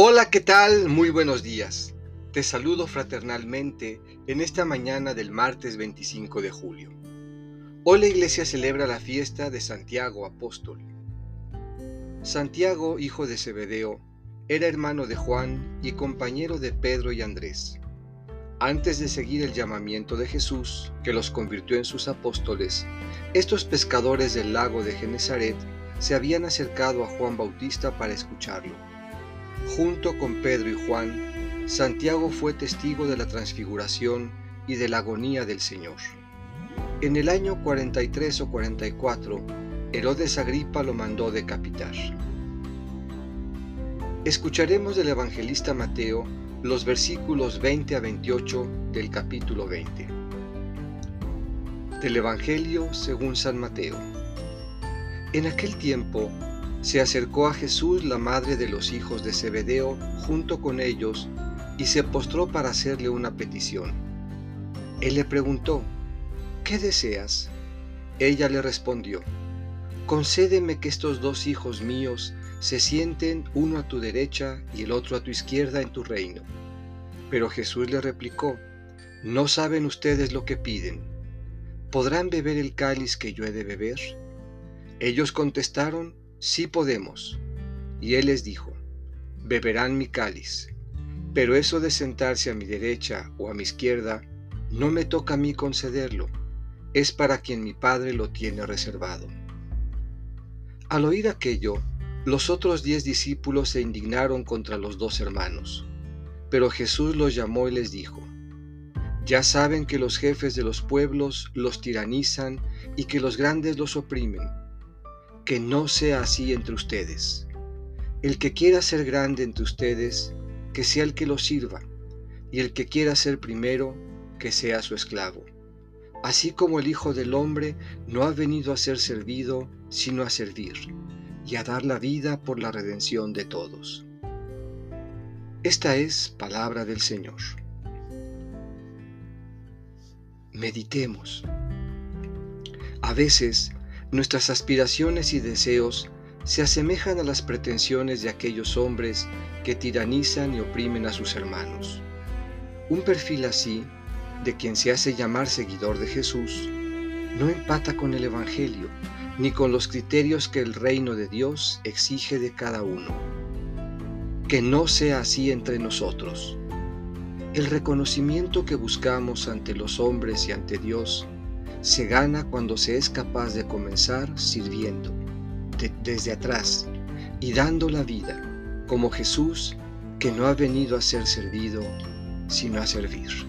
Hola, ¿qué tal? Muy buenos días. Te saludo fraternalmente en esta mañana del martes 25 de julio. Hoy la iglesia celebra la fiesta de Santiago Apóstol. Santiago, hijo de Zebedeo, era hermano de Juan y compañero de Pedro y Andrés. Antes de seguir el llamamiento de Jesús, que los convirtió en sus apóstoles, estos pescadores del lago de Genezaret se habían acercado a Juan Bautista para escucharlo. Junto con Pedro y Juan, Santiago fue testigo de la transfiguración y de la agonía del Señor. En el año 43 o 44, Herodes Agripa lo mandó decapitar. Escucharemos del evangelista Mateo los versículos 20 a 28 del capítulo 20. Del Evangelio según San Mateo. En aquel tiempo, se acercó a Jesús la madre de los hijos de Zebedeo junto con ellos y se postró para hacerle una petición. Él le preguntó, ¿qué deseas? Ella le respondió, concédeme que estos dos hijos míos se sienten uno a tu derecha y el otro a tu izquierda en tu reino. Pero Jesús le replicó, no saben ustedes lo que piden. ¿Podrán beber el cáliz que yo he de beber? Ellos contestaron, sí podemos. Y él les dijo, beberán mi cáliz, pero eso de sentarse a mi derecha o a mi izquierda, no me toca a mí concederlo, es para quien mi Padre lo tiene reservado. Al oír aquello, los otros diez discípulos se indignaron contra los dos hermanos, pero Jesús los llamó y les dijo, Ya saben que los jefes de los pueblos los tiranizan y que los grandes los oprimen que no sea así entre ustedes. El que quiera ser grande entre ustedes, que sea el que lo sirva, y el que quiera ser primero, que sea su esclavo. Así como el Hijo del Hombre no ha venido a ser servido, sino a servir, y a dar la vida por la redención de todos. Esta es palabra del Señor. Meditemos. A veces Nuestras aspiraciones y deseos se asemejan a las pretensiones de aquellos hombres que tiranizan y oprimen a sus hermanos. Un perfil así, de quien se hace llamar seguidor de Jesús, no empata con el Evangelio, ni con los criterios que el reino de Dios exige de cada uno. Que no sea así entre nosotros. El reconocimiento que buscamos ante los hombres y ante Dios se gana cuando se es capaz de comenzar sirviendo desde atrás y dando la vida, como Jesús que no ha venido a ser servido, sino a servir.